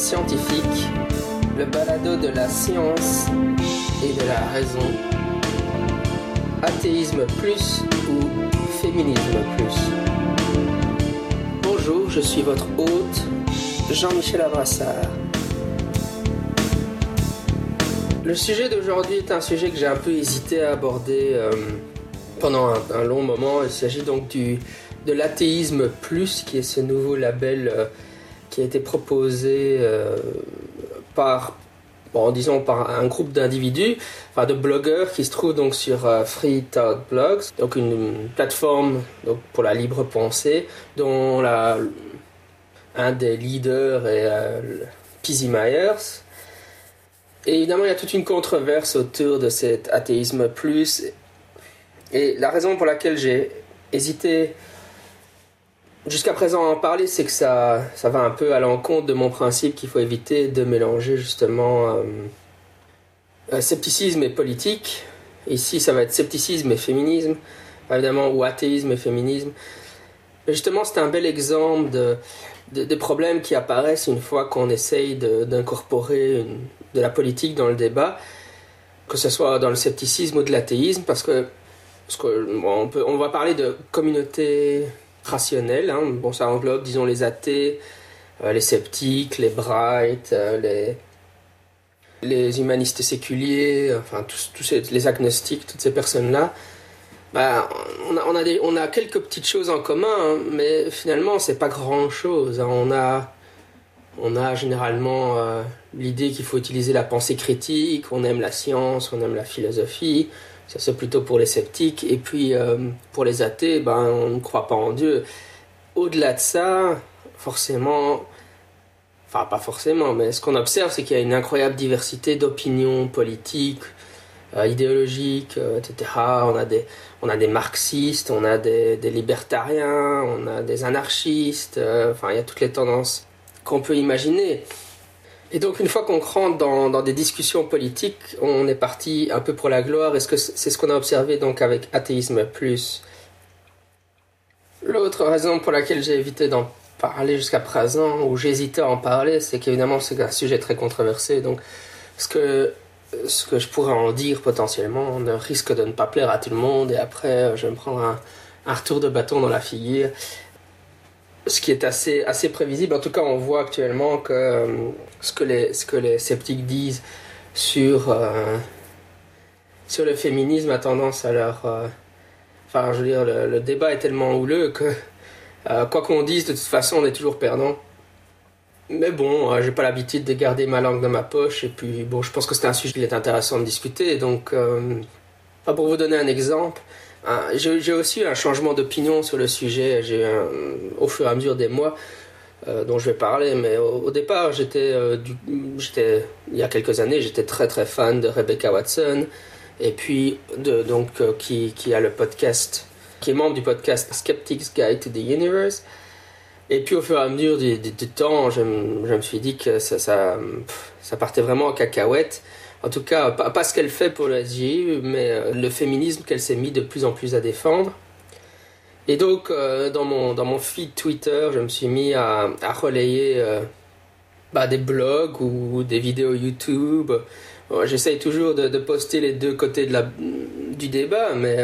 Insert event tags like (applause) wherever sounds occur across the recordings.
Scientifique, le balado de la science et de la raison. Athéisme plus ou féminisme plus. Bonjour, je suis votre hôte, Jean-Michel Abrassard. Le sujet d'aujourd'hui est un sujet que j'ai un peu hésité à aborder euh, pendant un, long moment. Il s'agit donc du, de l'athéisme plus, qui est ce nouveau label euh, qui a été proposé euh, par, bon, disons, par un groupe d'individus, enfin de blogueurs qui se trouvent donc sur Free Thought Blogs, donc une, plateforme donc, pour la libre pensée, dont la, un des leaders est Pizzy Myers. Évidemment, il y a toute une controverse autour de cet athéisme plus. Et la raison pour laquelle j'ai hésité jusqu'à présent en parler, c'est que ça, ça va un peu à l'encontre de mon principe qu'il faut éviter de mélanger justement euh, euh, scepticisme et politique. Ici, ça va être scepticisme et féminisme, évidemment, ou athéisme et féminisme. Mais justement, c'est un bel exemple de, des problèmes qui apparaissent une fois qu'on essaye d'incorporer de, la politique dans le débat, que ce soit dans le scepticisme ou de l'athéisme, parce que, parce que on, peut, on va parler de communauté rationnelle, hein. bon, ça englobe, disons, les athées, euh, les sceptiques, les bright, euh, les, les humanistes séculiers, enfin, tous, tous les agnostiques, toutes ces personnes-là. Bah, on, a, on, a quelques petites choses en commun, hein, mais finalement, c'est pas grand chose. Hein. On, a, on a généralement euh, l'idée qu'il faut utiliser la pensée critique, on aime la science, on aime la philosophie. Ça, c'est plutôt pour les sceptiques. Et puis, euh, pour les athées, ben, on ne croit pas en Dieu. Au-delà de ça, forcément, enfin, pas forcément, mais ce qu'on observe, c'est qu'il y a une incroyable diversité d'opinions politiques, euh, idéologiques, etc. On a des on a des marxistes, on a des, libertariens, on a des anarchistes, euh, enfin il y a toutes les tendances qu'on peut imaginer. Et donc une fois qu'on rentre dans, des discussions politiques, on est parti un peu pour la gloire, est-ce que c'est ce qu'on a observé donc avec Athéisme Plus L'autre raison pour laquelle j'ai évité d'en parler jusqu'à présent, ou j'hésitais à en parler, c'est qu'évidemment c'est un sujet très controversé, donc ce que ce que je pourrais en dire potentiellement ne risque de ne pas plaire à tout le monde. Et après je vais me prendre un, retour de bâton dans la figure. Ce qui est assez, assez prévisible. En tout cas, on voit actuellement que euh, ce, que les, ce que les sceptiques disent sur, euh, sur le féminisme a tendance à leur... Euh, enfin, je veux dire, le, le, débat est tellement houleux que quoi qu'on dise, de toute façon, on est toujours perdant. Mais bon, j'ai pas l'habitude de garder ma langue dans ma poche. Et puis, bon, je pense que c'est un sujet qui est intéressant de discuter. Donc, pour vous donner un exemple, j'ai aussi eu un changement d'opinion sur le sujet. Au fur et à mesure des mois euh, dont je vais parler. Mais au, départ, j'étais, j'étais, il y a quelques années, j'étais très très fan de Rebecca Watson. Et puis, de, donc, qui, qui a le podcast, qui est membre du podcast Skeptics Guide to the Universe. Et puis au fur et à mesure du, temps, je, me suis dit que ça, ça, partait vraiment en cacahuète. En tout cas, pas, ce qu'elle fait pour SGI, mais euh, le féminisme qu'elle s'est mis de plus en plus à défendre. Et donc, euh, dans, mon, feed Twitter, je me suis mis à, relayer euh, bah, des blogs ou des vidéos YouTube. J'essaye toujours de, poster les deux côtés la, du débat, mais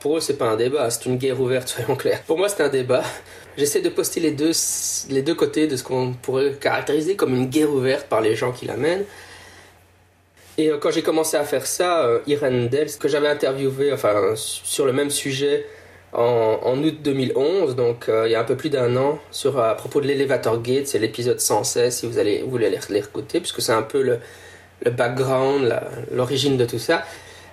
pour eux, c'est pas un débat, c'est une guerre ouverte, (laughs) soyons clairs. Pour moi, c'est un débat. J'essaie de poster les deux, les deux côtés de ce qu'on pourrait caractériser comme une guerre ouverte par les gens qui l'amènent. Et euh, quand j'ai commencé à faire ça, euh, Irene Dell, que j'avais interviewé enfin, sur le même sujet en, août 2011, donc euh, il y a un peu plus d'un an, sur, à propos de l'Elevator Gate, c'est l'épisode 116 si vous, allez, vous voulez les, écouter, puisque c'est un peu le, background, l'origine de tout ça.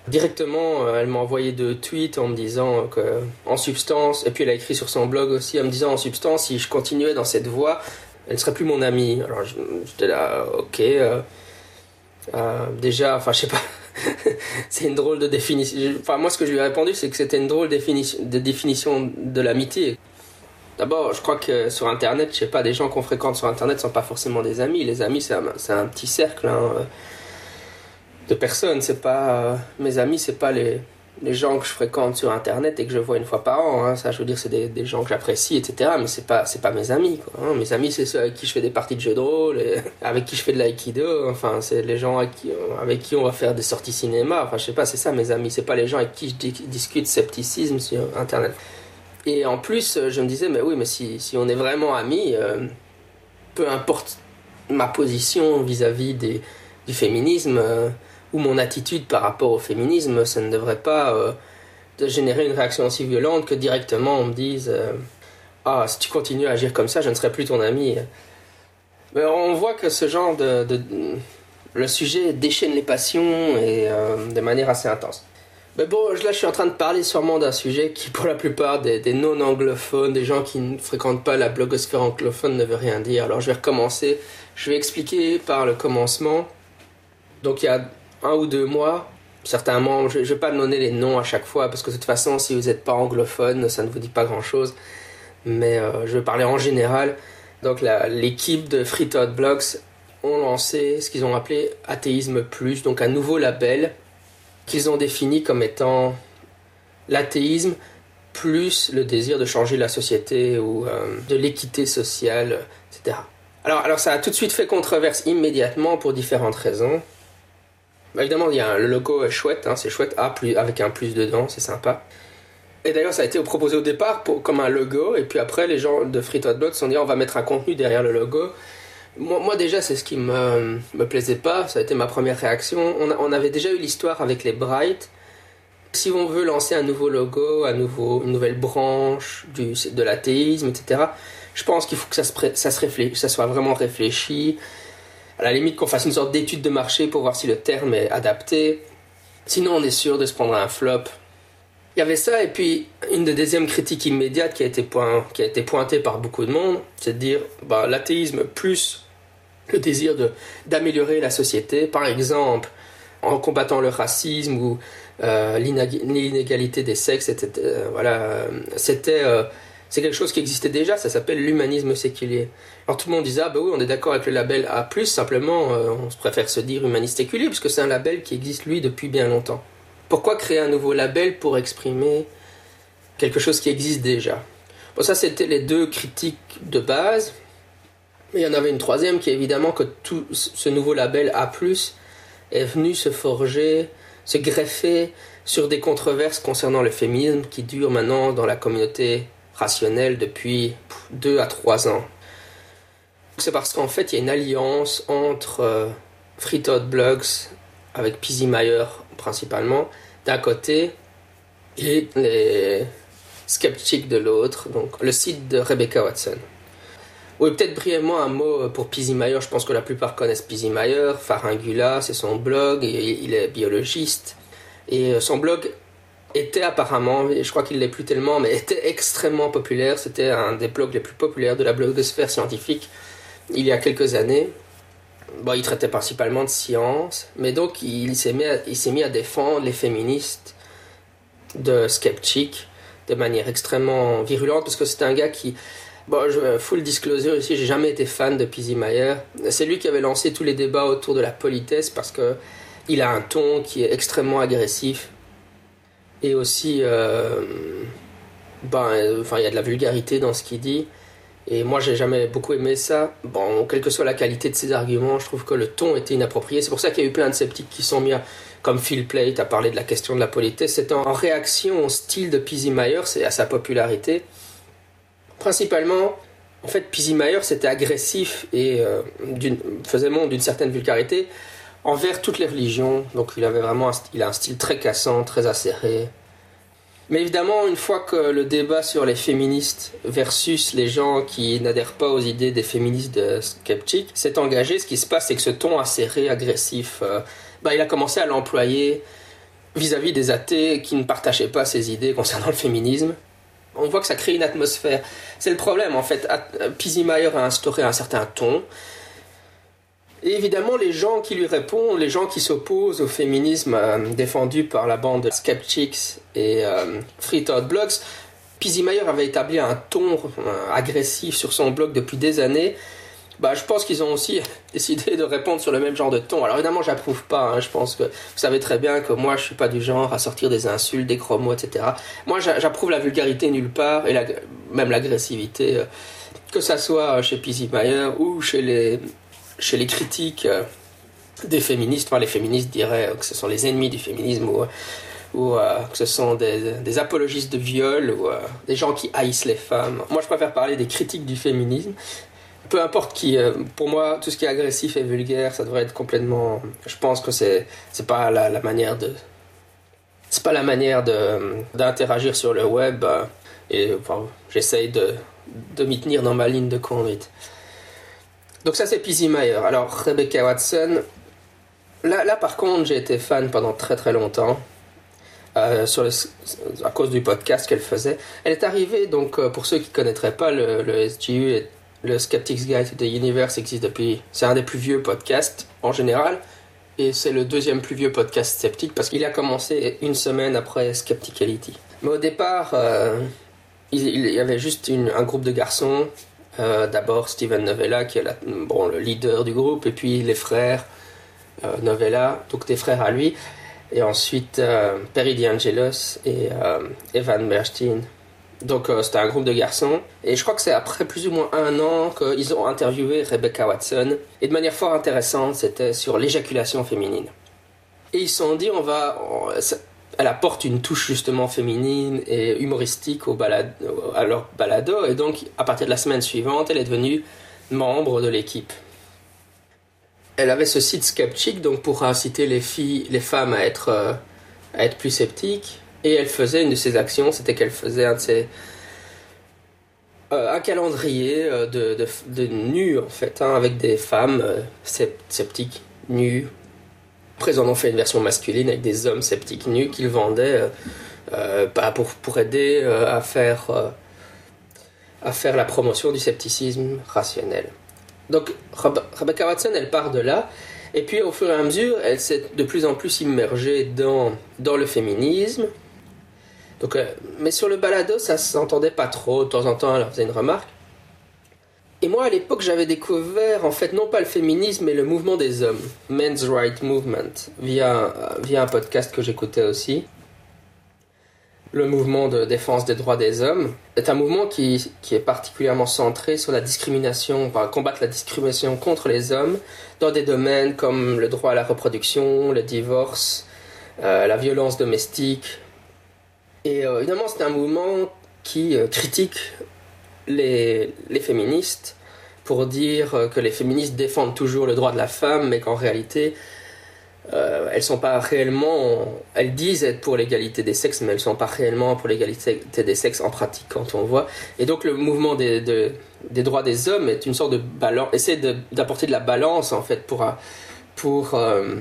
Directement, elle m'a envoyé deux tweets en me disant que, en substance, et puis elle a écrit sur son blog aussi en me disant en substance, si je continuais dans cette voie, elle ne serait plus mon amie. Alors j'étais là, ok. Euh, déjà, enfin, je sais pas. (laughs) c'est une drôle de définition. Enfin, moi, ce que je lui ai répondu, c'est que c'était une drôle de définition de l'amitié. D'abord, je crois que sur Internet, je sais pas, des gens qu'on fréquente sur Internet sont pas forcément des amis. Les amis, c'est un, un, petit cercle. Hein de personnes. C'est pas mes amis, c'est pas les les gens que je fréquente sur internet et que je vois une fois par an. Hein. Ça, je veux dire, c'est des, gens que j'apprécie, etc. Mais c'est pas, c'est pas mes amis. Quoi, hein. Mes amis, c'est ceux avec qui je fais des parties de jeux de rôle, (laughs) avec qui je fais de l'aïkido. Enfin, c'est les gens avec qui, avec qui on va faire des sorties cinéma. Enfin, je sais pas, c'est ça mes amis. C'est pas les gens avec qui je discute scepticisme sur internet. Et en plus, je me disais, mais oui, mais si, si on est vraiment amis, euh, peu importe ma position vis-à-vis des, du féminisme. Euh, ou mon attitude par rapport au féminisme, ça ne devrait pas euh, générer une réaction aussi violente que directement on me dise euh, Ah, si tu continues à agir comme ça, je ne serai plus ton ami. Mais on voit que ce genre de. le sujet déchaîne les passions et euh, de manière assez intense. Mais bon, là je suis en train de parler sûrement d'un sujet qui pour la plupart des, des non-anglophones, des gens qui ne fréquentent pas la blogosphère anglophone ne veut rien dire. Alors je vais recommencer, je vais expliquer par le commencement. Donc il y a un ou deux mois. Certains membres, je ne vais pas donner les noms à chaque fois parce que de toute façon, si vous n'êtes pas anglophone, ça ne vous dit pas grand chose. Mais euh, je vais parler en général. Donc l'équipe de Free Thought Blocks ont lancé ce qu'ils ont appelé Athéisme Plus, donc un nouveau label qu'ils ont défini comme étant l'athéisme plus le désir de changer la société ou euh, de l'équité sociale, etc. Alors, alors ça a tout de suite fait controverse immédiatement pour différentes raisons. Bah, évidemment, il y a le logo chouette, hein, c'est chouette, A plus, avec un plus dedans, c'est sympa. Et d'ailleurs, ça a été proposé au départ comme un logo, et puis après, les gens de Free Thought se sont dit on va mettre un contenu derrière le logo. Moi, déjà, c'est ce qui me, me plaisait pas, ça a été ma première réaction. On, avait déjà eu l'histoire avec les Bright. Si on veut lancer un nouveau logo, un nouveau, une nouvelle branche de l'athéisme, etc., je pense qu'il faut que ça soit vraiment réfléchi à la limite qu'on fasse une sorte d'étude de marché pour voir si le terme est adapté. Sinon, on est sûr de se prendre un flop. Il y avait ça, et puis une des deuxièmes critiques immédiates qui a été, qui a été pointée par beaucoup de monde, c'est de dire bah, l'athéisme plus le désir d'améliorer la société, par exemple en combattant le racisme ou euh, l'inégalité des sexes, etc. Euh, voilà, euh, c'était c'est quelque chose qui existait déjà, ça s'appelle l'humanisme séculier. Alors tout le monde disait, ah bah oui, on est d'accord avec le label A+, simplement euh, on préfère se dire humaniste séculier, puisque c'est un label qui existe lui depuis bien longtemps. Pourquoi créer un nouveau label pour exprimer quelque chose qui existe déjà? Bon ça c'était les deux critiques de base, il y en avait une troisième qui est évidemment que tout ce nouveau label A+, est venu se forger, se greffer sur des controverses concernant le féminisme qui durent maintenant dans la communauté depuis 2 à 3 ans. C'est parce qu'en fait, il y a une alliance entre euh, Free Blogs, avec Pizzy Meyer principalement, d'un côté, et les Skeptics de l'autre, donc le site de Rebecca Watson. Oui, peut-être brièvement un mot pour Pizzy Meyer. Je pense que la plupart connaissent Pizzy Meyer. Faringula, c'est son blog, il est biologiste. Et euh, son blog était apparemment, je crois qu'il l'est plus tellement, mais était extrêmement populaire. C'était un des blogs les plus populaires de la blogosphère scientifique il y a quelques années. Bon, il traitait principalement de science, mais donc il s'est mis, à, défendre les féministes de Skeptic de manière extrêmement virulente, parce que c'était un gars qui, Bon, je, full disclosure ici, j'ai jamais été fan de Pizzy Meyer. C'est lui qui avait lancé tous les débats autour de la politesse parce que il a un ton qui est extrêmement agressif et aussi euh, ben enfin il y a de la vulgarité dans ce qu'il dit. Et moi j'ai jamais beaucoup aimé ça. Bon quelle que soit la qualité de ses arguments je trouve que le ton était inapproprié. C'est pour ça qu'il y a eu plein de sceptiques qui sont mis à, comme Phil Plate à parler de la question de la politesse. C'était en réaction au style de Pizzy Meyer c'est à sa popularité. Principalement en fait Pizzy Meyer c'était agressif et euh, faisait montre d'une certaine vulgarité envers toutes les religions. Donc il avait vraiment il a un style très cassant, très acéré. Mais évidemment, une fois que le débat sur les féministes versus les gens qui n'adhèrent pas aux idées des féministes de s'est engagé, ce qui se passe, c'est que ce ton acéré, agressif, euh, bah, il a commencé à l'employer vis-à-vis des athées qui ne partageaient pas ses idées concernant le féminisme. On voit que ça crée une atmosphère. C'est le problème, en fait. Meyer a instauré un certain ton et évidemment, les gens qui lui répondent, les gens qui s'opposent au féminisme euh, défendu par la bande Skeptics et euh, Free Thought Blogs, Pizzy Meyer avait établi un ton euh, agressif sur son blog depuis des années. bah, je pense qu'ils ont aussi (laughs) décidé de répondre sur le même genre de ton. Alors évidemment, j'approuve pas. Hein. Je pense que vous savez très bien que moi, je suis pas du genre à sortir des insultes, des gros mots, etc. Moi, j'approuve la vulgarité nulle part et la, même l'agressivité, que ça soit chez Pizzy Meyer ou chez les chez les critiques euh, des féministes. Enfin, les féministes diraient que ce sont les ennemis du féminisme ou euh, que ce sont des, apologistes de viol ou euh, des gens qui haïssent les femmes. Moi, je préfère parler des critiques du féminisme. Peu importe qui, pour moi, tout ce qui est agressif et vulgaire, ça devrait être complètement. Je pense que c'est c'est pas la, manière de. C'est pas la manière de d'interagir sur le web. et j'essaye de de m'y tenir dans ma ligne de conduite. Donc ça c'est Pizzy Meyer. Alors Rebecca Watson, là, là par contre j'ai été fan pendant très très longtemps. Euh, à cause du podcast qu'elle faisait. Elle est arrivée, donc euh, pour ceux qui ne connaîtraient pas le, le, SGU, le Skeptics Guide to the Universe existe depuis. C'est un des plus vieux podcasts en général, et c'est le deuxième plus vieux podcast sceptique parce qu'il a commencé une semaine après Skepticality. Mais au départ, euh, il, y avait juste un groupe de garçons. D'abord Steven Novella, qui est le leader du groupe, et puis les frères Novella, donc des frères à lui et ensuite euh, Perry DeAngelos et euh, Evan Bernstein. Donc euh, c'était un groupe de garçons. Et je crois que c'est après plus ou moins un an qu'ils ont interviewé Rebecca Watson. Et de manière fort intéressante, c'était sur l'éjaculation féminine. Et ils se sont dit, on va... elle apporte une touche justement féminine et humoristique au à leur balado. Et donc, à partir de la semaine suivante, elle est devenue membre de l'équipe elle avait ce site Skeptic donc pour inciter les filles, les femmes à être, euh, à être plus sceptiques. Et elle faisait une de ses actions, c'était qu'elle faisait un euh, calendrier euh, de, de, de, nus en fait, hein, avec des femmes sceptiques nues. Après, ils en ont fait une version masculine avec des hommes sceptiques nus qu'ils vendaient bah, pour, pour aider à faire à faire la promotion du scepticisme rationnel. Donc Rebecca Watson, elle part de là. Et puis au fur et à mesure, elle s'est de plus en plus immergée dans, dans le féminisme. Donc, euh, mais sur le balado, ça s'entendait pas trop. De temps en temps, elle faisait une remarque. Et moi, à l'époque, j'avais découvert, en fait, non pas le féminisme, mais le mouvement des hommes, Men's Right Movement, via, via un podcast que j'écoutais aussi le mouvement de défense des droits des hommes est un mouvement qui, qui est particulièrement centré sur la discrimination, enfin, combattre la discrimination contre les hommes dans des domaines comme le droit à la reproduction, le divorce, euh, la violence domestique. Et euh, évidemment, c'est un mouvement qui euh, critique les, féministes pour dire que les féministes défendent toujours le droit de la femme, mais qu'en réalité, euh, elles sont pas réellement, elles disent être pour l'égalité des sexes, mais elles sont pas réellement pour l'égalité des sexes en pratique quand on voit. Et donc le mouvement des, des droits des hommes est une sorte de balance, essaie d'apporter de, la balance en fait pour pour euh,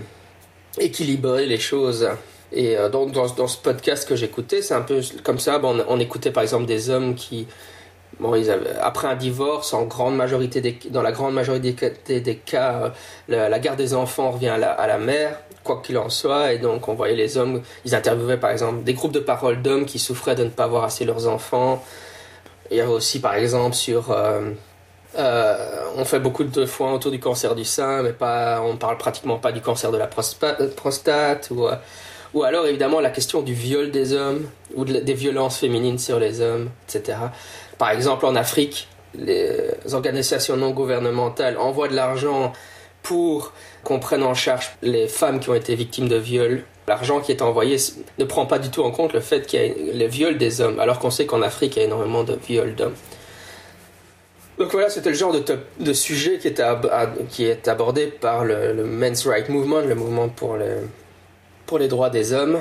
équilibrer les choses. Et euh, dans, dans, ce podcast que j'écoutais, c'est un peu comme ça. Bon, on, écoutait par exemple des hommes qui Bon, ils avaient, après un divorce, en grande majorité dans la grande majorité des, cas, la, la, garde des enfants revient à la, mère, quoi qu'il en soit. Et donc, on voyait les hommes, ils interviewaient par exemple des groupes de parole d'hommes qui souffraient de ne pas voir assez leurs enfants. Il y avait aussi par exemple sur. Euh, euh, on fait beaucoup de fois autour du cancer du sein, mais pas, on parle pratiquement pas du cancer de la prostate, ou, euh, ou alors évidemment la question du viol des hommes, ou des violences féminines sur les hommes, etc. Par exemple, en Afrique, les organisations non gouvernementales envoient de l'argent pour qu'on prenne en charge les femmes qui ont été victimes de viols. L'argent qui est envoyé ne prend pas du tout en compte le fait qu'il y a le viol des hommes, alors qu'on sait qu'en Afrique, il y a énormément de viols d'hommes. Donc voilà, c'était le genre de, de sujet qui est, abordé par le, Men's Rights Movement, le mouvement pour les droits des hommes.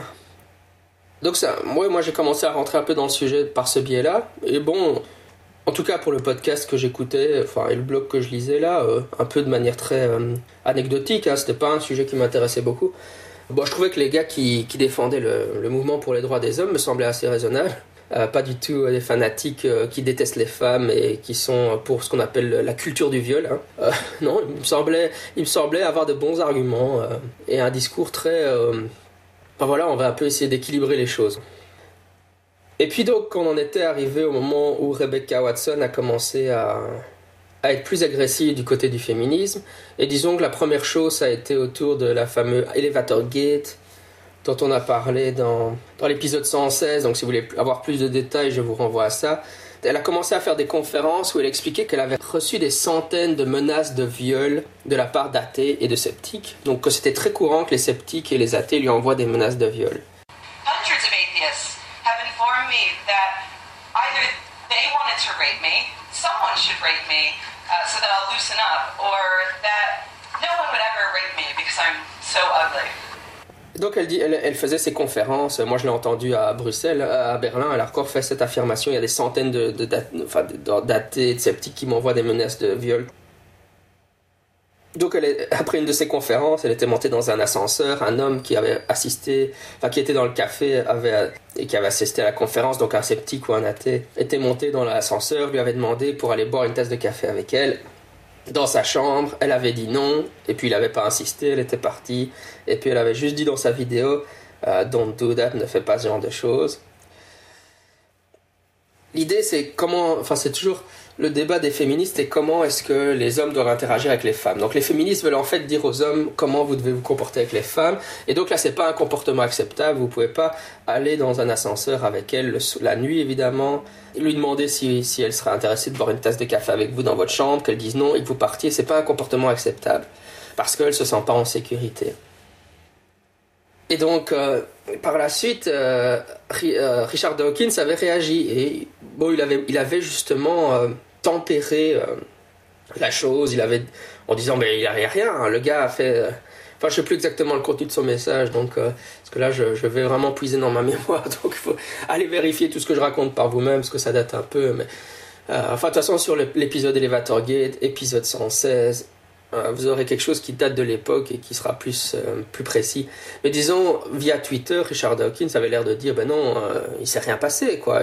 Donc ça, moi, moi j'ai commencé à rentrer un peu dans le sujet par ce biais-là. Et bon, en tout cas pour le podcast que j'écoutais, enfin et le blog que je lisais là, euh, un peu de manière très euh, anecdotique. Hein, C'était pas un sujet qui m'intéressait beaucoup. Bon, je trouvais que les gars qui, défendaient le, le, mouvement pour les droits des hommes me semblaient assez raisonnables. Euh, pas du tout des fanatiques qui détestent les femmes et qui sont pour ce qu'on appelle la culture du viol. Hein. (laughs) non, il me semblait, il me semblait avoir de bons arguments et un discours très voilà, on va un peu essayer d'équilibrer les choses. Et puis donc, quand on en était arrivé au moment où Rebecca Watson a commencé à, être plus agressif du côté du féminisme. Et disons que la première chose, ça a été autour de la fameuse Elevator Gate, dont on a parlé dans, dans l'épisode 116. Donc si vous voulez avoir plus de détails, je vous renvoie à ça. Elle a commencé à faire des conférences où elle expliquait qu'elle avait reçu des centaines de menaces de viol de la part d'athées et de sceptiques. Donc que c'était très courant que les sceptiques et les athées lui envoient des menaces de viol. Uh, so that I'll loosen up, or that no one would ever rape me because I'm so ugly. Donc elle, dit, elle, faisait ses conférences, moi je l'ai entendu à Bruxelles, à Berlin, elle a encore fait cette affirmation, il y a des centaines de, de, enfin, d'athées, de sceptiques qui m'envoient des menaces de viol. Donc après une de ces conférences, elle était montée dans un ascenseur, un homme qui avait assisté, enfin qui était dans le café et qui avait assisté à la conférence, donc un sceptique ou un athée, était monté dans l'ascenseur, lui avait demandé pour aller boire une tasse de café avec elle dans sa chambre, elle avait dit non, et puis il n'avait pas insisté, elle était partie, et puis elle avait juste dit dans sa vidéo euh, Don't do that, ne fais pas ce genre de choses. L'idée c'est comment, enfin c'est toujours le débat des féministes et comment est-ce que les hommes doivent interagir avec les femmes. Donc les féministes veulent en fait dire aux hommes comment vous devez vous comporter avec les femmes. Et donc là, c'est pas un comportement acceptable. Vous pouvez pas aller dans un ascenseur avec elle la nuit, évidemment, lui demander si, si elle serait intéressée de boire une tasse de café avec vous dans votre chambre, qu'elle dise non et que vous partiez. C'est pas un comportement acceptable parce qu'elle se sent pas en sécurité. Et donc, euh, par la suite, euh, euh, Richard Dawkins avait réagi et bon, il avait, il avait justement tempérer euh, la chose. Il avait, en disant, mais il n'y a rien, le gars a fait. Euh, enfin, je sais plus exactement le contenu de son message, donc euh, parce que là, je, je, vais vraiment puiser dans ma (laughs) mémoire, donc il faut aller vérifier tout ce que je raconte par vous-même, parce que ça date un peu. Mais enfin, de toute façon, sur l'épisode Elevator Gate, épisode 116, vous aurez quelque chose qui date de l'époque et qui sera plus, plus précis. Mais disons, via Twitter, Richard Dawkins avait l'air de dire, ben non, il s'est rien passé, quoi.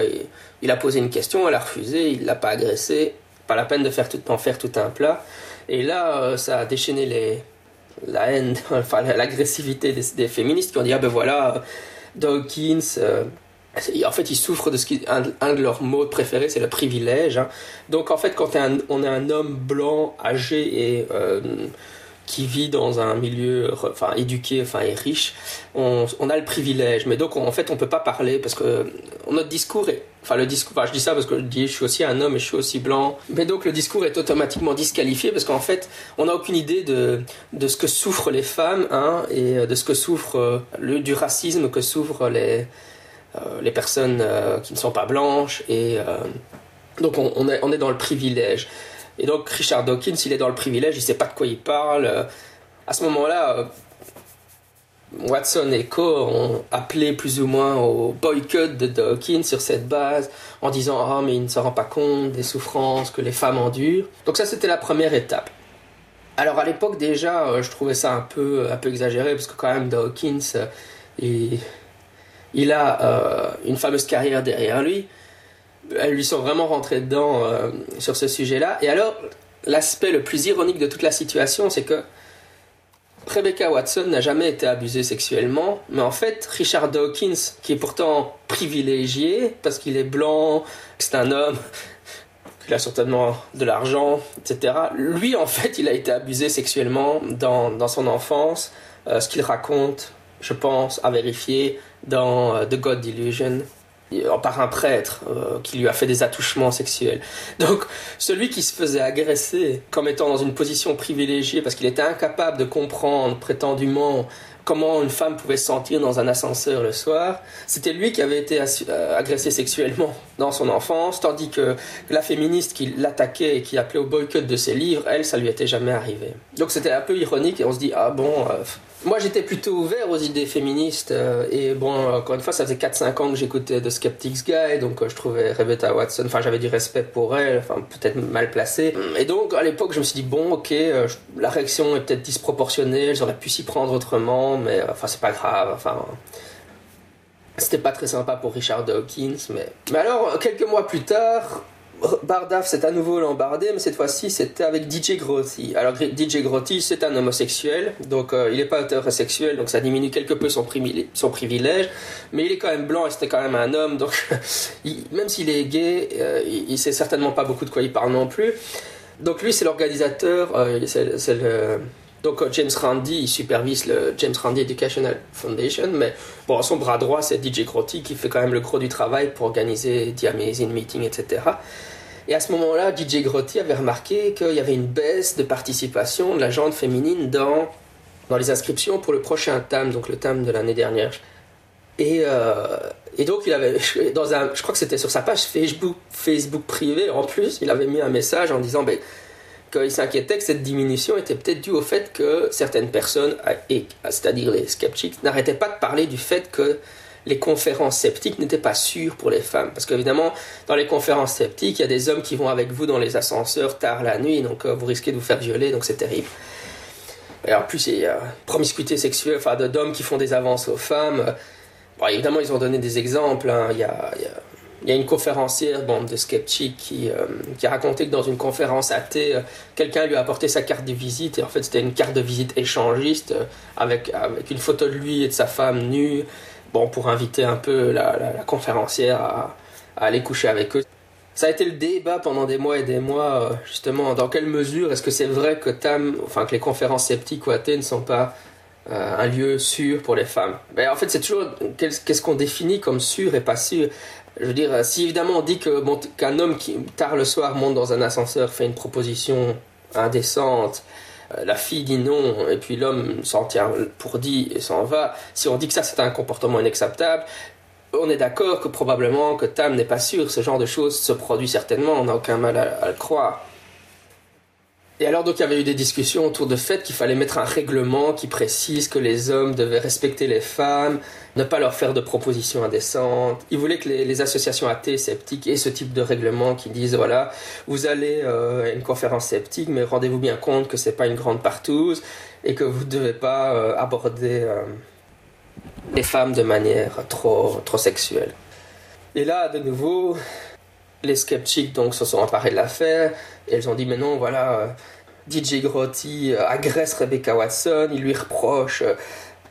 Il a posé une question, elle a refusé, il l'a pas agressé, pas la peine de faire tout, en faire tout un plat. Et là, euh, ça a déchaîné les, la haine, (laughs) enfin l'agressivité des, féministes qui ont dit ah ben voilà, Dawkins, euh, en fait, ils souffrent de ce qui un, de leurs mots préférés, c'est le privilège. Hein. Donc en fait, quand on est un homme blanc, âgé et euh, qui vit dans un milieu enfin éduqué enfin et riche on, a le privilège mais donc en fait on peut pas parler parce que notre discours est enfin le discours enfin, je dis ça parce que je dis je suis aussi un homme et je suis aussi blanc mais donc le discours est automatiquement disqualifié parce qu'en fait on n'a aucune idée de, de ce que souffrent les femmes hein, et de ce que souffre euh, le du racisme que souffrent les euh, les personnes euh, qui ne sont pas blanches et donc on, est, dans le privilège et donc Richard Dawkins, il est dans le privilège, il ne sait pas de quoi il parle. À ce moment-là, euh, Watson et Co. ont appelé plus ou moins au boycott de Dawkins sur cette base, en disant Ah, mais il ne se rend pas compte des souffrances que les femmes endurent. Donc, ça, c'était la première étape. Alors, à l'époque, déjà, euh, je trouvais ça un peu, un peu exagéré, parce que quand même, Dawkins, euh, il, il a une fameuse carrière derrière lui elles lui sont vraiment rentrées dedans euh, sur ce sujet-là. Et alors, l'aspect le plus ironique de toute la situation, c'est que Rebecca Watson n'a jamais été abusée sexuellement, mais en fait, Richard Dawkins, qui est pourtant privilégié parce qu'il est blanc, c'est un homme, (laughs) qu'il a certainement de l'argent, etc., lui, en fait, il a été abusé sexuellement dans, dans son enfance, euh, ce qu'il raconte, je pense, à vérifier dans euh, The God Delusion euh, par un prêtre euh, qui lui a fait des attouchements sexuels. (laughs) Donc celui qui se faisait agresser comme étant dans une position privilégiée parce qu'il était incapable de comprendre prétendument comment une femme pouvait se sentir dans un ascenseur le soir, c'était lui qui avait été agressé sexuellement dans son enfance, tandis que la féministe qui l'attaquait et qui appelait au boycott de ses livres, elle, ça lui était jamais arrivé. Donc c'était un peu ironique et on se dit, ah bon, moi, j'étais plutôt ouvert aux idées féministes. Euh, et bon, encore une fois, ça faisait 4-5 ans que j'écoutais The Skeptic's Guide. Donc, euh, je trouvais Rebecca Watson, enfin, j'avais du respect pour elle, enfin, peut-être mal placé. Et donc, à l'époque, je me suis dit, bon, ok, euh, la réaction est peut-être disproportionnée, j'aurais pu s'y prendre autrement, mais enfin, c'est pas grave. Enfin. C'était pas très sympa pour Richard Dawkins, mais. Mais alors, quelques mois plus tard, Bardaf s'est à nouveau l'embardé, mais cette fois-ci c'était avec DJ Grotti. Alors DJ Grotti c'est un homosexuel, donc euh, il n'est pas hétérosexuel, donc ça diminue quelque peu son, privilège, mais il est quand même blanc et c'était quand même un homme, donc (laughs) même s'il est gay, euh, il, sait certainement pas beaucoup de quoi il parle non plus. Donc lui, c'est l'organisateur, euh, c'est le... Donc euh, James Randi, il supervise le James Randi Educational Foundation, mais bon, son bras droit, c'est DJ Crotty qui fait quand même le gros du travail pour organiser The Amazing Meeting, etc. Et à ce moment-là, DJ Grotti avait remarqué qu'il y avait une baisse de participation de la gente féminine dans, dans les inscriptions pour le prochain TAM, donc le TAM de l'année dernière. Et, euh, et donc, il avait, (laughs) dans un, je crois que c'était sur sa page Facebook, Facebook privée en plus, il avait mis un message en disant ben, qu'il s'inquiétait que cette diminution était peut-être due au fait que certaines personnes, c'est-à-dire les sceptiques, n'arrêtaient pas de parler du fait que les conférences sceptiques n'étaient pas sûres pour les femmes. Parce qu'évidemment, dans les conférences sceptiques, il y a des hommes qui vont avec vous dans les ascenseurs tard la nuit, donc euh, vous risquez de vous faire violer, donc c'est terrible. Et en plus, il y a promiscuité sexuelle, enfin d'hommes qui font des avances aux femmes. Bon, évidemment, ils ont donné des exemples. hein. Il, y a, il y a une conférencière, bon, de sceptiques, qui, euh, qui a raconté que dans une conférence athée, euh, quelqu'un lui a apporté sa carte de visite, et en fait, c'était une carte de visite échangiste, euh, avec, avec une photo de lui et de sa femme nue, bon, pour inviter un peu la, conférencière à, aller coucher avec eux. Ça a été le débat pendant des mois et des mois, euh, justement, dans quelle mesure est-ce que c'est vrai que TAM, enfin que les conférences sceptiques ou athées ne sont pas un lieu sûr pour les femmes? Mais en fait, c'est toujours qu'est- qu'est-ce qu'on définit comme sûr et pas sûr? Je veux dire, euh, si évidemment on dit qu'un homme qui tard le soir monte dans un ascenseur, fait une proposition indécente, euh, la fille dit non, et puis l'homme s'en tient pour dit et s'en va. Si on dit que ça c'est un comportement inacceptable, on est d'accord que probablement que Tam n'est pas sûr. Ce genre de choses se produit certainement, on n'a aucun mal à le croire. Et alors donc il y avait eu des discussions autour du fait qu'il fallait mettre un règlement qui précise que les hommes devaient respecter les femmes, ne pas leur faire de propositions indécentes. Ils voulaient que les, les associations athées sceptiques aient ce type de règlement qui disent voilà, vous allez euh, à une conférence sceptique, mais rendez-vous bien compte que c'est pas une grande partouze et que vous ne devez pas euh, aborder euh, les femmes de manière trop, trop sexuelle. Et là, de nouveau, les sceptiques donc se sont emparés de l'affaire. Et elles ont dit mais non voilà euh, DJ Grotti euh, agresse Rebecca Watson. Il lui reproche euh,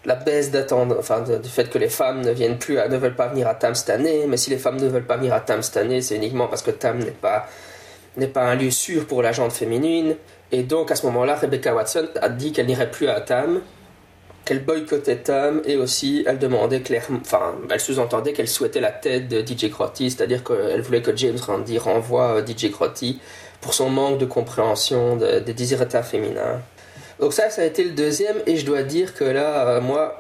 la baisse d'attente enfin du fait que les femmes ne viennent plus à- ne veulent pas venir à Tam cette année. Mais si les femmes ne veulent pas venir à Tam cette année c'est uniquement parce que Tam n'est pas n'est pas un lieu sûr pour la gente féminine. Et donc à ce moment-là Rebecca Watson a dit qu'elle n'irait plus à Tam qu'elle boycottait Tam et aussi elle demandait clairement, enfin elle sous-entendait qu'elle souhaitait la tête de DJ Crotty, c'est-à-dire qu'elle voulait que James Randi renvoie euh, DJ Crotty pour son manque de compréhension de- des désirata féminins. Donc ça, ça a été le deuxième et je dois dire que là, euh, moi,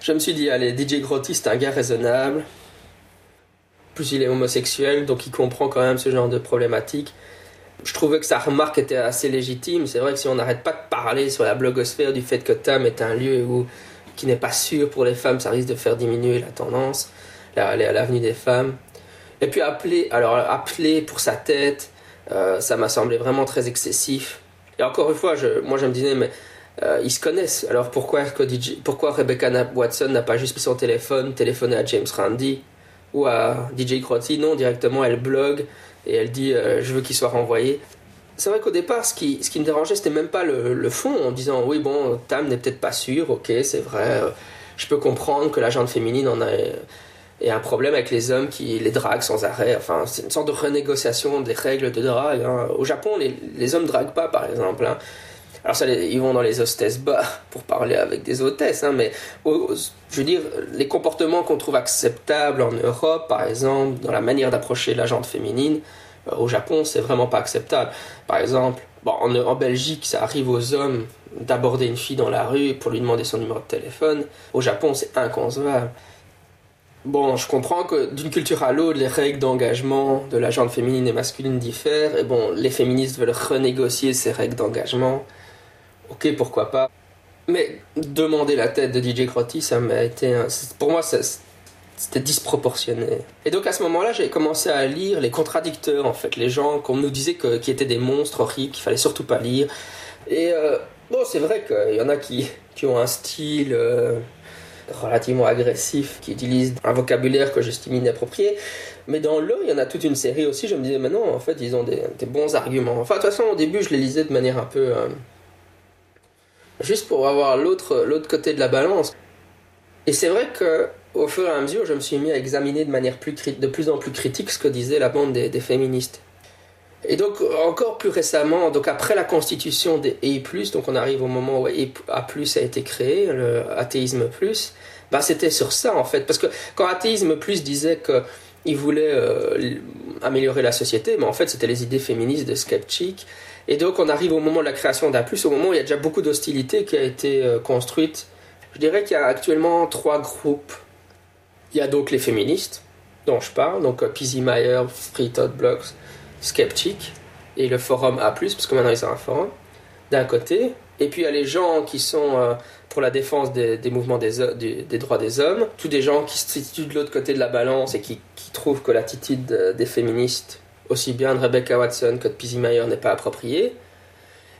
je me suis dit, allez, DJ Crotty c'est un gars raisonnable. Plus il est homosexuel, donc il comprend quand même ce genre de problématique je trouvais que sa remarque était assez légitime. C'est vrai que si on n'arrête pas de parler sur la blogosphère du fait que Tam est un lieu où, qui n'est pas sûr pour les femmes, ça risque de faire diminuer la tendance, la- l'avenue des femmes. Et puis appeler, alors appeler pour sa tête, euh, ça m'a semblé vraiment très excessif. Et encore une fois, je, moi je me disais, mais euh, ils se connaissent. Alors pourquoi, pourquoi Rebecca Watson n'a pas juste pris son téléphone, téléphoné à James Randi ou à DJ Crotty? Non, directement elle blogue et elle dit euh, je veux qu'il soit renvoyé. C'est vrai qu'au départ, ce qui, ce qui me dérangeait, c'était même pas le, fond, en disant oui, bon, Tam n'est peut-être pas sûr, ok, c'est vrai, euh, je peux comprendre que la gente féminine en a, ait un problème avec les hommes qui les draguent sans arrêt. Enfin, c'est une sorte de renégociation des règles de drague. hein. Au Japon, les, les hommes draguent pas, par exemple. hein. Alors, ça, ils vont dans les hostesses bars (laughs) pour parler avec des hôtesses, hein, mais je veux dire, les comportements qu'on trouve acceptables en Europe, par exemple, dans la manière d'approcher la gente féminine, euh, au Japon, c'est vraiment pas acceptable. Par exemple, bon, en, en Belgique, ça arrive aux hommes d'aborder une fille dans la rue pour lui demander son numéro de téléphone. Au Japon, c'est inconcevable. Bon, je comprends que d'une culture à l'autre, les règles d'engagement de la gente féminine et masculine diffèrent. Et bon, les féministes veulent renégocier ces règles d'engagement. Ok, pourquoi pas. Mais demander la tête de DJ Crotty, ça m'a été. Pour moi, c'était disproportionné. Et donc à ce moment-là, j'ai commencé à lire les contradicteurs, en fait, les gens qu'on nous disait que, qui étaient des monstres horribles, qu'il fallait surtout pas lire. Et euh, bon, c'est vrai qu'il y en a qui, qui ont un style euh, relativement agressif, qui utilisent un vocabulaire que j'estime inapproprié. Mais dans le, il y en a toute une série aussi. Je me disais, mais non, en fait, ils ont des, des bons arguments. Enfin, de toute façon, au début, je les lisais de manière un peu. euh, juste pour avoir l'autre côté de la balance. Et c'est vrai que au fur et à mesure, je me suis mis à examiner de manière plus de plus en plus critique ce que disait la bande des, féministes. Et donc, encore plus récemment, donc après la constitution des A+, donc on arrive au moment où A+, a été créé, le athéisme plus, bah c'était sur ça en fait. Parce que quand athéisme plus disait qu'il voulait euh, améliorer la société, mais en fait c'était les idées féministes de Skeptic. Et donc on arrive au moment de la création d'A+, au moment où il y a déjà beaucoup d'hostilité qui a été euh, construite. Je dirais qu'il y a actuellement trois groupes. Il y a donc les féministes, dont je parle, donc euh, Pizzy Meyer, Free Thought Blocks, Skeptic et le forum A+, parce que maintenant ils ont un forum, d'un côté. Et puis il y a les gens qui sont euh, pour la défense des, mouvements des, des, droits des hommes, tous des gens qui se situent de l'autre côté de la balance et qui, trouvent que l'attitude des féministes, aussi bien de Rebecca Watson que de Pizzy Meyer, n'est pas appropriée.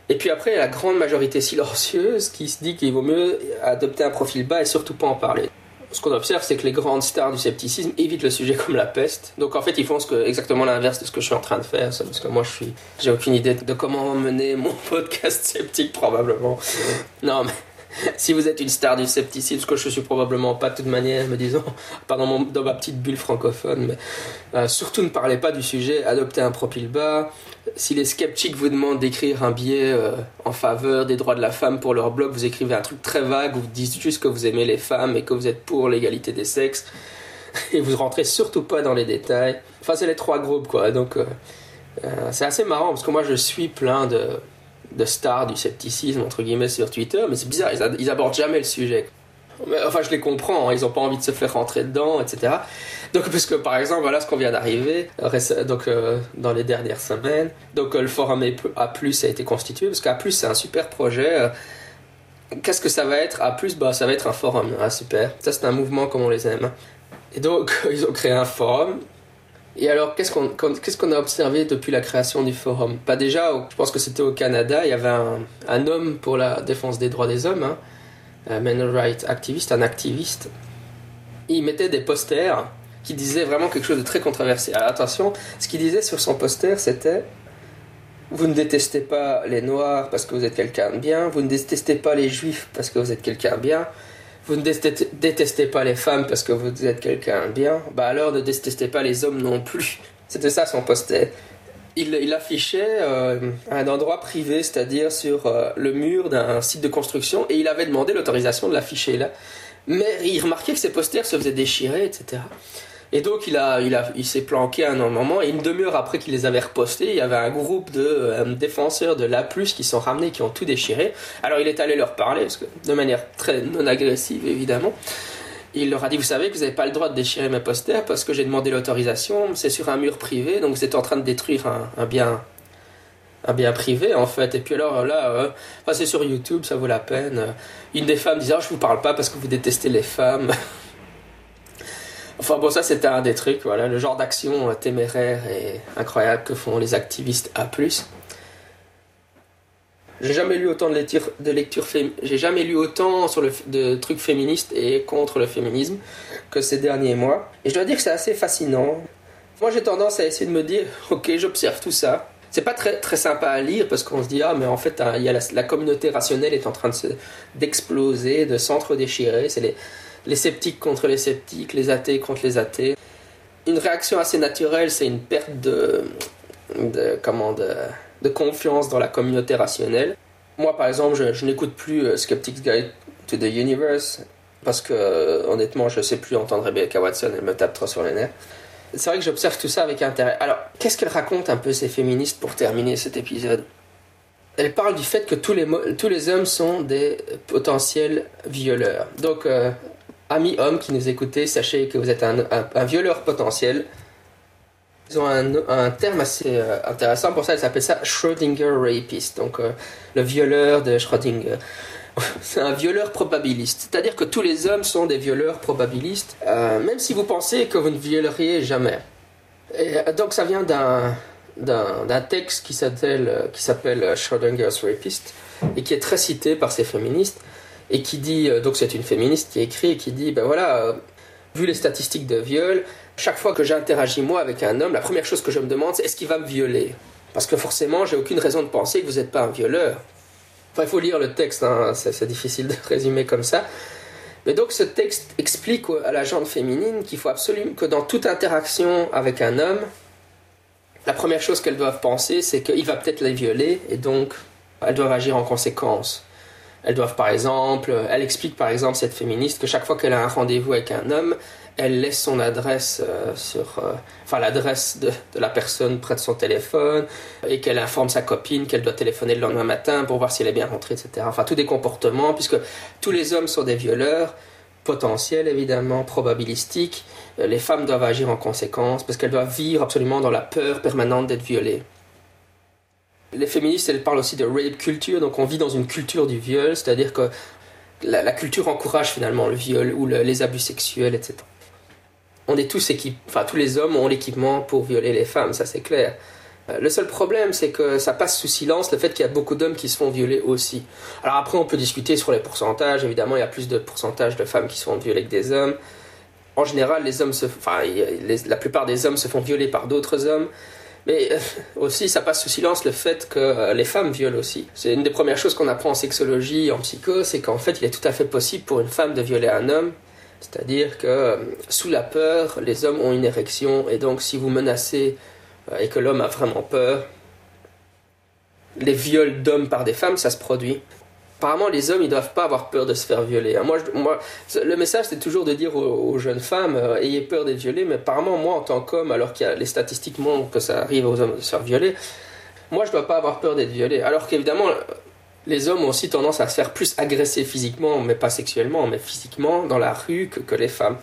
Et puis après, il y a la grande majorité silencieuse qui se dit qu'il vaut mieux adopter un profil bas et surtout pas en parler ce qu'on observe, c'est que les grandes stars du scepticisme évitent le sujet comme la peste. Donc en fait, ils font exactement l'inverse de ce que je suis en train de faire. Parce que moi, je suis, j'ai aucune idée de comment mener mon (laughs) podcast sceptique, probablement. Non, mais si vous êtes une star du scepticisme, ce que je suis probablement pas de toute manière, me disant, pas dans, ma petite bulle francophone, mais euh, surtout ne parlez pas du sujet, adoptez un profil bas. Si les sceptiques vous demandent d'écrire un billet euh, en faveur des droits de la femme pour leur blog, vous écrivez un truc très vague, vous dites juste que vous aimez les femmes et que vous êtes pour l'égalité des sexes, (laughs) et vous rentrez surtout pas dans les détails. Enfin, c'est les trois groupes, quoi. Donc, euh, c'est assez marrant parce que moi, je suis plein de de stars du scepticisme, entre guillemets, sur Twitter, mais c'est bizarre, ils, abordent jamais le sujet. enfin, je les comprends, hein, ils n'ont pas envie de se faire rentrer dedans, etc. Donc, puisque par exemple, voilà ce qu'on vient d'arriver, donc euh, dans les dernières semaines, donc euh, le forum A+, a été constitué, parce qu'A+, c'est un super projet. Euh, qu'est-ce que ça va être? A+, bah, ça va être un forum, ah, super. Ça, c'est un mouvement comme on les aime. Et donc, (laughs) ils ont créé un forum et alors, qu'est-ce qu'on a observé depuis la création du forum? Pas déjà, je pense que c'était au Canada, il y avait un, homme pour la défense des droits des hommes, hein, un men rights activiste, un activiste. Il mettait des posters qui disaient vraiment quelque chose de très controversé. Alors attention, ce qu'il disait sur son poster, c'était vous ne détestez pas les noirs parce que vous êtes quelqu'un de bien, vous ne détestez pas les juifs parce que vous êtes quelqu'un de bien, vous ne détestez pas les femmes parce que vous êtes quelqu'un bien, bah alors ne détestez pas les hommes non plus. (laughs) C'était ça son poster. Il, il affichait euh, un endroit privé, c'est-à-dire sur euh, le mur d'un site de construction, et il avait demandé l'autorisation de l'afficher là. Mais il remarquait que ses posters se faisaient déchirer, etc. Et donc il a, il a, il s'est planqué à un moment et une demi-heure après qu'il les avait repostés, il y avait un groupe de euh, défenseurs de l'A+ qui sont ramenés, qui ont tout déchiré. Alors il est allé leur parler, parce que, de manière très non agressive évidemment. Il leur a dit, vous savez que vous n'avez pas le droit de déchirer mes posters parce que j'ai demandé l'autorisation, c'est sur un mur privé, donc vous êtes en train de détruire un, bien un bien privé en fait. Et puis alors là, euh, c'est sur YouTube, ça vaut la peine. Une des femmes disait, oh, je vous parle pas parce que vous détestez les femmes. Enfin bon, ça c'était un des trucs, voilà, le genre d'action euh, téméraire et incroyable que font les activistes A+. J'ai jamais lu autant de lectures, j'ai jamais lu autant sur le, de trucs féministes et contre le féminisme que ces derniers mois. Et je dois dire que c'est assez fascinant. Moi j'ai tendance à essayer de me dire, ok, j'observe tout ça. C'est pas très, très sympa à lire parce qu'on se dit, ah mais en fait, il y a la, la communauté rationnelle est en train d'exploser, de s'entre-déchirer. C'est les les sceptiques contre les sceptiques, les athées contre les athées. Une réaction assez naturelle, c'est une perte de, de, comment, de, confiance dans la communauté rationnelle. Moi, par exemple, je, n'écoute plus euh, Skeptics Guide to the Universe parce que, euh, honnêtement, je ne sais plus entendre Rebecca Watson, elle me tape trop sur les nerfs. C'est vrai que j'observe tout ça avec intérêt. Alors, qu'est-ce qu'elle raconte un peu ces féministes pour terminer cet épisode? Elle parle du fait que tous les, tous les hommes sont des potentiels violeurs. Donc, euh, amis hommes qui nous écoutez, sachez que vous êtes un, violeur potentiel. Ils ont un, terme assez euh, intéressant pour ça, ils s'appellent ça Schrödinger Rapist, donc euh, le violeur de Schrödinger. (laughs) C'est un violeur probabiliste, c'est-à-dire que tous les hommes sont des violeurs probabilistes, euh, même si vous pensez que vous ne violeriez jamais. Donc ça vient d'un d'un texte qui s'appelle qui s'appelle Schrödinger's Rapist et qui est très cité par ces féministes et qui dit, euh, donc c'est une féministe qui écrit et qui dit, ben voilà, euh, vu les statistiques de viol, chaque fois que j'interagis moi avec un homme, la première chose que je me demande, c'est est-ce qu'il va me violer? Parce que forcément, j'ai aucune raison de penser que vous n'êtes pas un violeur. Enfin, il faut lire le texte, hein, c'est difficile de (laughs) résumer comme ça. Mais donc ce texte explique à la gente féminine qu'il faut absolument que dans toute interaction avec un homme, la première chose qu'elles doivent penser, c'est qu'il va peut-être les violer, et donc elles doivent agir en conséquence. Elles doivent par exemple, elle explique par exemple cette féministe que chaque fois qu'elle a un rendez-vous avec un homme, elle laisse son adresse euh, sur, euh, enfin l'adresse de, de, la personne près de son téléphone et qu'elle informe sa copine qu'elle doit téléphoner le lendemain matin pour voir si elle est bien rentrée, etc. Enfin tous des comportements puisque tous les hommes sont des violeurs potentiels évidemment, probabilistiques. Euh, les femmes doivent agir en conséquence parce qu'elles doivent vivre absolument dans la peur permanente d'être violées. Les féministes, elles parlent aussi de rape culture, donc on vit dans une culture du viol, c'est-à-dire que la, culture encourage finalement le viol ou le, les abus sexuels, etc on est tous équipés, enfin tous les hommes ont l'équipement pour violer les femmes, ça c'est clair. Euh, le seul problème, c'est que ça passe sous silence le fait qu'il y a beaucoup d'hommes qui se font violer aussi. Alors après, on peut discuter sur les pourcentages. Évidemment, il y a plus de pourcentage de femmes qui se font violer que des hommes. En général, les hommes se, la plupart des hommes se font violer par d'autres hommes. Mais euh, aussi, ça passe sous silence le fait que euh, les femmes violent aussi. C'est une des premières choses qu'on apprend en sexologie, en psycho, c'est qu'en fait, il est tout à fait possible pour une femme de violer un homme c'est-à-dire que euh, sous la peur, les hommes ont une érection, et donc si vous menacez et que l'homme a vraiment peur, les viols d'hommes par des femmes, ça se produit. Apparemment, les hommes, ils doivent pas avoir peur de se faire violer. Moi, moi le message, c'est toujours de dire aux, jeunes femmes, euh, ayez peur d'être violées, mais apparemment, moi, en tant qu'homme, alors que les statistiques montrent que ça arrive aux hommes de se faire violer, moi, je dois pas avoir peur d'être violé. Alors qu'évidemment, les hommes ont aussi tendance à se faire plus agresser physiquement, mais pas sexuellement, mais physiquement dans la rue que, les femmes.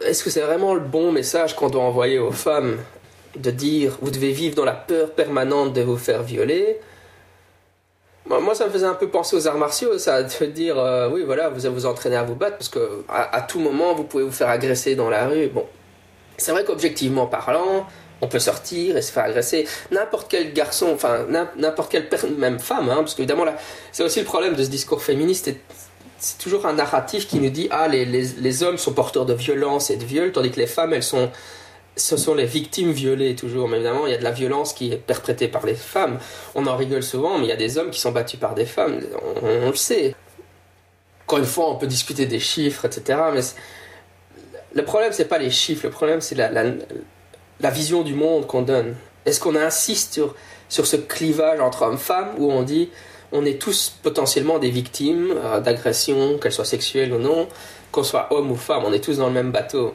Est-ce que c'est vraiment le bon message qu'on doit envoyer aux femmes de dire vous devez vivre dans la peur permanente de vous faire violer moi, ça me faisait un peu penser aux arts martiaux, ça, de dire, euh, oui, voilà, vous vous entraîner à vous battre, parce que à, tout moment, vous pouvez vous faire agresser dans la rue. Bon, c'est vrai qu'objectivement parlant, on peut sortir et se faire agresser. N'importe quel garçon, enfin n'importe quelle même femme, hein, parce qu'évidemment là, c'est aussi le problème de ce discours féministe. C'est toujours un narratif qui nous dit ah les, les, les, hommes sont porteurs de violence et de viol, tandis que les femmes elles sont ce sont les victimes violées toujours. Mais évidemment il y a de la violence qui est perprétée par les femmes. On en rigole souvent, mais il y a des hommes qui sont battus par des femmes. On, le sait. Encore une fois, on peut discuter des chiffres, etc. Mais le problème c'est pas les chiffres, le problème c'est la, vision du monde qu'on donne Est-ce qu'on insiste sur, sur ce clivage entre hommes-femmes où on dit on est tous potentiellement des victimes euh, d'agressions, qu'elles soient sexuelles ou non, qu'on soit homme ou femme, on est tous dans le même bateau?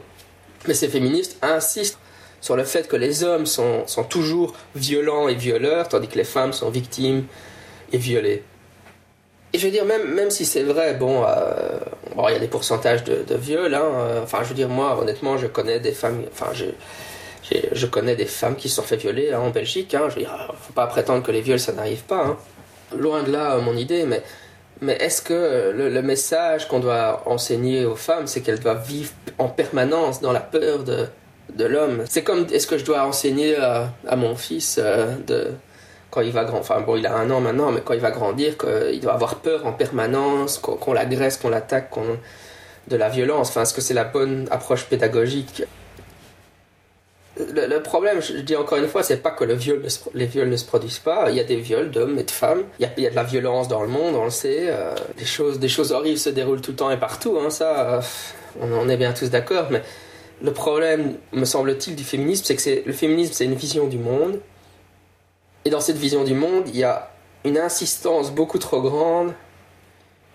Mais ces féministes insistent sur le fait que les hommes sont, sont toujours violents et violeurs, tandis que les femmes sont victimes et violées. Et je veux dire, même, même si c'est vrai, bon, euh, bon, il y a des pourcentages de, de hein, euh, enfin, je veux dire, moi, honnêtement, je connais des femmes, enfin, je, je connais des femmes qui se sont fait violer hein, en Belgique. Hein, je veux dire, faut pas prétendre que les viols ça n'arrive pas. Hein. Loin de là, mon idée, mais, mais est-ce que le, message qu'on doit enseigner aux femmes, c'est qu'elles doivent vivre en permanence dans la peur de, de l'homme? C'est comme, est-ce que je dois enseigner à, mon fils euh, de quand il va grand, enfin bon, il a un an maintenant, mais quand il va grandir, qu'il doit avoir peur en permanence, qu'on l'agresse, qu'on l'attaque, qu'on de la violence? Enfin, est-ce que c'est la bonne approche pédagogique? Le, problème, je dis encore une fois, c'est pas que le viol les viols ne se produisent pas. Il y a des viols d'hommes et de femmes. Il y, a, de la violence dans le monde, on le sait. Euh, des, choses, des choses horribles se déroulent tout le temps et partout. Hein, ça, euh, on en est bien tous d'accord. Mais le problème, me semble-t-il, du féminisme, c'est que le féminisme, c'est une vision du monde. Et dans cette vision du monde, il y a une insistance beaucoup trop grande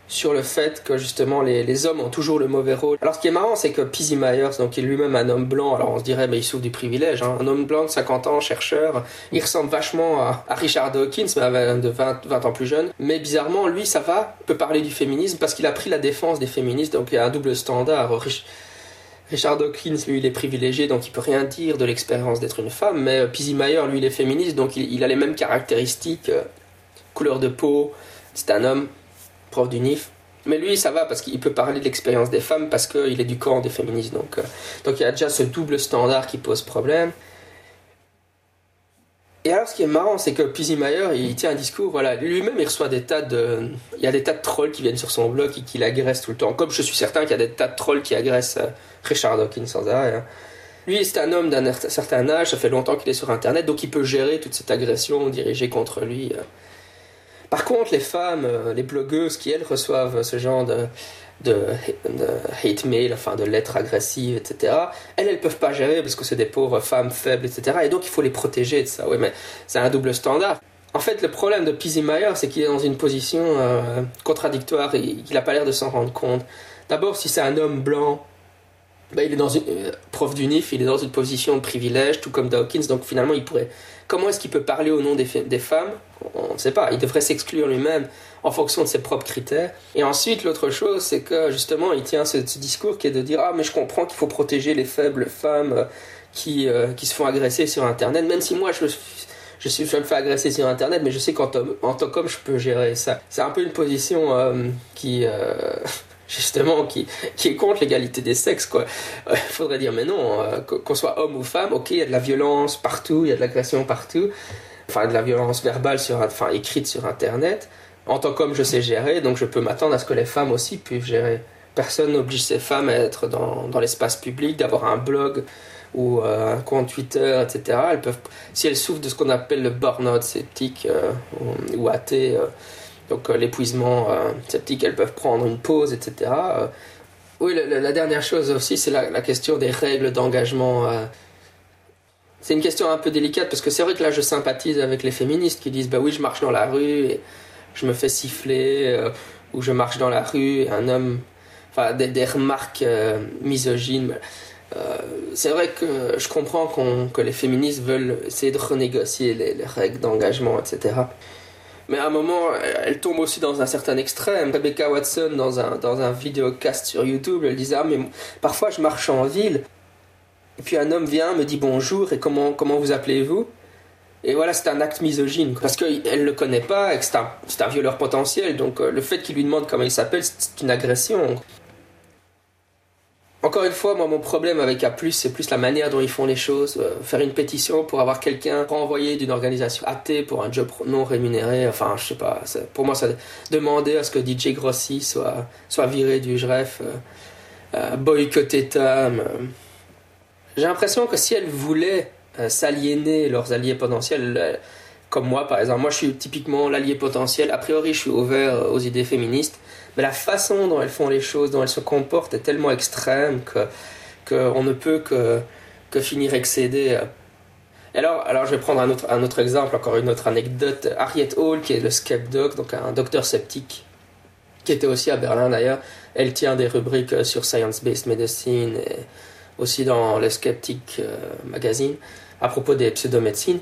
sur le fait que justement les, les, hommes ont toujours le mauvais rôle. Alors ce qui est marrant, c'est que Pizzy Myers, donc il est lui-même un homme blanc, alors on se dirait, mais il souffre du privilège, hein. un homme blanc de 50 ans, chercheur, il ressemble vachement à, Richard Dawkins, mais de 20, 20, ans plus jeune, mais bizarrement, lui, ça va, peut parler du féminisme parce qu'il a pris la défense des féministes, donc il y a un double standard. Richard Dawkins, lui, il est privilégié, donc il peut rien dire de l'expérience d'être une femme, mais Pizzy Myers, lui, il est féministe, donc il, il a les mêmes caractéristiques, euh, couleur de peau, c'est un homme, prof du NIF. Mais lui, ça va parce qu'il peut parler de l'expérience des femmes parce qu'il est du camp des féministes. Donc, euh, donc il y a déjà ce double standard qui pose problème. Et alors, ce qui est marrant, c'est que Mayer, il tient un discours, voilà, lui-même, il reçoit des tas de. Il y a des tas de trolls qui viennent sur son blog et qui l'agressent tout le temps. Comme je suis certain qu'il y a des tas de trolls qui agressent euh, Richard Dawkins sans arrêt. Hein. Lui, c'est un homme d'un certain âge, ça fait longtemps qu'il est sur Internet, donc il peut gérer toute cette agression dirigée contre lui. Euh. Par contre, les femmes, euh, les blogueuses qui, elles, reçoivent ce genre de, hate mail, enfin de lettres agressives, etc., elles, elles peuvent pas gérer parce que c'est des pauvres femmes faibles, etc. Et donc, il faut les protéger de ça. Oui, mais c'est un double standard. En fait, le problème de Pizzy Meyer, c'est qu'il est dans une position euh, contradictoire et qu'il n'a pas l'air de s'en rendre compte. D'abord, si c'est un homme blanc, ben, il est dans une euh, prof d'UNIF, il est dans une position de privilège, tout comme Dawkins, donc finalement, il pourrait. Comment est-ce qu'il peut parler au nom des, des femmes? On ne sait pas. Il devrait s'exclure lui-même en fonction de ses propres critères. Et ensuite, l'autre chose, c'est que justement, il tient ce, discours qui est de dire Ah, mais je comprends qu'il faut protéger les faibles femmes euh, qui, euh, qui se font agresser sur Internet, même si moi, je je, suis, je me fais agresser sur Internet, mais je sais qu'en en tant qu'homme, je peux gérer ça. C'est un peu une position euh, qui, euh, justement, qui, qui est contre l'égalité des sexes, quoi. Il euh, faudrait dire, mais non, euh, qu'on soit homme ou femme, ok, il y a de la violence partout, il y a de l'agression partout, enfin, de la violence verbale, sur, enfin, écrite sur Internet. En tant qu'homme, je sais gérer, donc je peux m'attendre à ce que les femmes aussi puissent gérer. Personne n'oblige ces femmes à être dans, dans l'espace public, d'avoir un blog ou euh, un compte Twitter, etc. Elles peuvent, si elles souffrent de ce qu'on appelle le burn-out sceptique ou, athée, donc l'épuisement sceptique, elles peuvent prendre une pause, etc. oui, la, dernière chose aussi, c'est la, question des règles d'engagement. c'est une question un peu délicate parce que c'est vrai que là, je sympathise avec les féministes qui disent bah oui, je marche dans la rue et je me fais siffler ou je marche dans la rue et un homme, enfin des, remarques misogynes. Euh, c'est vrai que je comprends qu que les féministes veulent essayer de renégocier les règles d'engagement, etc. Mais à un moment, elle tombe aussi dans un certain extrême. Rebecca Watson, dans un, dans un vidéocast sur YouTube, elle disait Ah, mais parfois je marche en ville, et puis un homme vient, me dit bonjour, et comment, comment vous appelez-vous? Et voilà, c'est un acte misogyne, parce qu'elle ne le connaît pas, et que c'est un, un, violeur potentiel, donc euh, le fait qu'il lui demande comment il s'appelle, c'est une agression. Encore une fois, moi, mon problème avec A+, c'est plus la manière dont ils font les choses. Euh, faire une pétition pour avoir quelqu'un renvoyé d'une organisation athée pour un job non rémunéré. Enfin, je sais pas. Pour moi, ça demander à ce que DJ Grossi soit, soit viré du JREF, euh, euh, boycotter Tam. Euh. J'ai l'impression que si elles voulaient s'aliéner leurs alliés potentiels, comme moi, par exemple, moi, je suis typiquement l'allié potentiel. A priori, je suis ouvert aux idées féministes mais la façon dont elles font les choses, dont elles se comportent est tellement extrême que qu'on ne peut que, que finir excédé. Alors, alors, je vais prendre un autre, un autre exemple, encore une autre anecdote. Harriet Hall, qui est le Skepdoc, donc un docteur sceptique, qui était aussi à Berlin d'ailleurs, elle tient des rubriques sur Science-Based Medicine et aussi dans le Skeptic euh, Magazine à propos des pseudomédecines.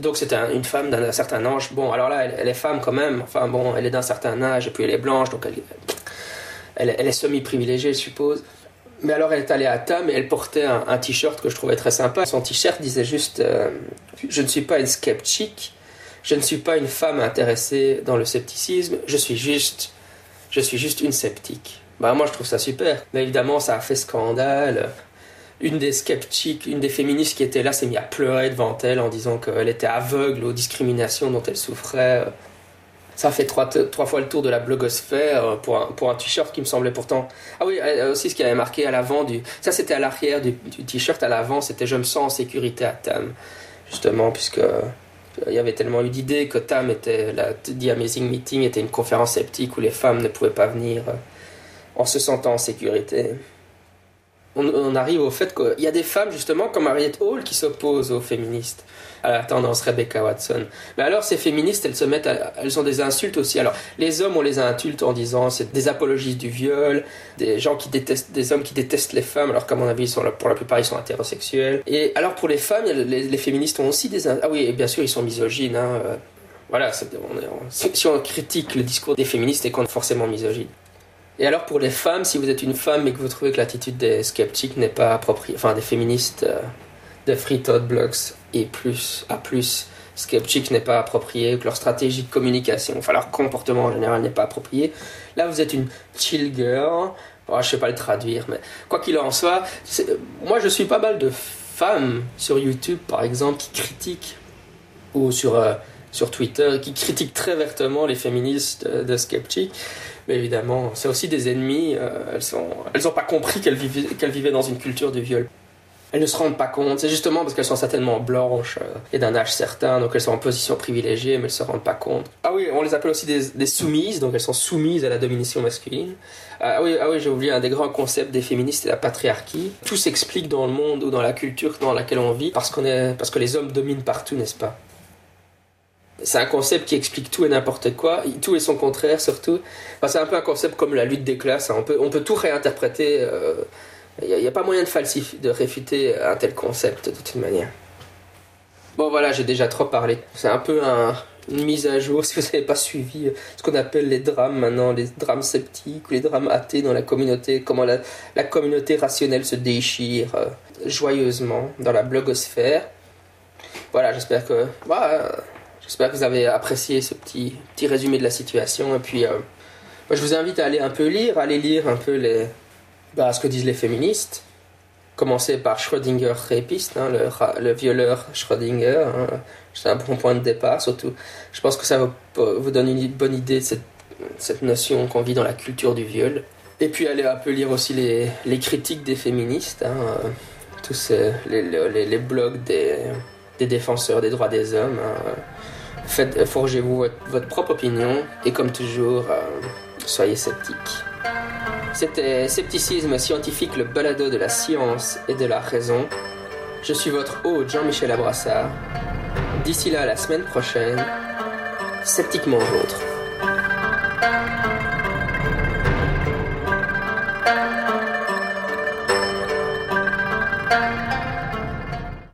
Donc un, une femme d'un certain âge. Bon, alors là, elle, est femme quand même. Enfin bon, elle est d'un certain âge et puis elle est blanche, donc elle, elle, est semi-privilégiée, je suppose. Mais alors elle est allée à Tam et elle portait un, un t-shirt que je trouvais très sympa. Son t-shirt disait juste euh, Je ne suis pas une sceptique, je ne suis pas une femme intéressée dans le scepticisme, je suis juste, je suis juste une sceptique. Bah moi je trouve ça super. Mais évidemment ça a fait scandale une des sceptiques, une des féministes qui était là s'est mise à pleurer devant elle en disant qu'elle était aveugle aux discriminations dont elle souffrait. Ça fait trois, fois le tour de la blogosphère pour un, pour un t-shirt qui me semblait pourtant. Ah oui, aussi ce qui avait marqué à l'avant du. Ça c'était à l'arrière du, du t-shirt, à l'avant c'était Je me sens en sécurité à Tam. Justement, puisque il y avait tellement eu d'idées que Tam était. La The Amazing Meeting était une conférence sceptique où les femmes ne pouvaient pas venir en se sentant en sécurité on, arrive au fait qu'il y a des femmes, justement, comme Harriet Hall, qui s'opposent aux féministes, à la tendance Rebecca Watson. Mais alors, ces féministes, elles se mettent elles ont des insultes aussi. Alors, les hommes, on les insulte en disant c'est des apologistes du viol, des gens qui détestent, des hommes qui détestent les femmes, alors qu'à mon avis, ils sont, pour la plupart, ils sont hétérosexuels. Et alors, pour les femmes, les, féministes ont aussi des. Ah oui, bien sûr, ils sont misogynes, hein. Voilà, si on critique le discours des féministes, et qu'on est forcément misogyne. Et alors pour les femmes, si vous êtes une femme et que vous trouvez que l'attitude des sceptiques n'est pas appropriée, enfin des féministes euh, de Free Thought Blocks et plus à plus sceptiques n'est pas appropriée, que leur stratégie de communication, enfin leur comportement en général n'est pas approprié, là vous êtes une chill girl, oh, je sais pas le traduire, mais quoi qu'il en soit, moi je suis pas mal de femmes sur YouTube par exemple qui critiquent ou sur, euh, sur Twitter qui critiquent très vertement les féministes de, de sceptiques mais évidemment, c'est aussi des ennemis. Euh, elles n'ont elles pas compris qu'elles vivaient, qu'elles vivaient dans une culture du viol. elles ne se rendent pas compte. C'est justement parce qu'elles sont certainement blanches euh, et d'un âge certain, donc elles sont en position privilégiée, mais elles ne se rendent pas compte. Ah oui, on les appelle aussi des, soumises, donc elles sont soumises à la domination masculine. Ah oui, ah oui j'ai oublié un des grands concepts des féministes, c'est la patriarchie. Tout s'explique dans le monde ou dans la culture dans laquelle on vit parce, qu'on est, parce que les hommes dominent partout, n'est-ce pas? C'est un concept qui explique tout et n'importe quoi, tout et son contraire surtout. c'est un peu un concept comme la lutte des classes, hein. on, peut, on peut tout réinterpréter. Euh, il n'y a, pas moyen de de réfuter un tel concept de toute manière. Bon voilà, j'ai déjà trop parlé. C'est un peu une mise à jour (laughs) si vous n'avez pas suivi ce qu'on appelle les drames maintenant, les drames sceptiques ou les drames athées dans la communauté, comment la, communauté rationnelle se déchire euh, joyeusement dans la blogosphère. Voilà, j'espère que... Bah, J'espère que vous avez apprécié ce petit, petit résumé de la situation. Et puis, euh, je vous invite à aller un peu lire, aller lire un peu les, bah, ce que disent les féministes. Commencer par Schrödinger répiste, hein, le, le, violeur Schrödinger. Hein. C'est un bon point de départ, surtout. Je pense que ça vous, vous donne une bonne idée de cette, cette notion qu'on vit dans la culture du viol. Et puis aller un peu lire aussi les, les critiques des féministes, hein, euh, tous les, les, les, blogs des, des, défenseurs des droits des hommes. Faites, forgez-vous votre, propre opinion et comme toujours, euh, soyez sceptiques. C'était Scepticisme scientifique, le balado de la science et de la raison. Je suis votre hôte Jean-Michel Abrassard. D'ici là, la semaine prochaine, sceptiquement vôtre.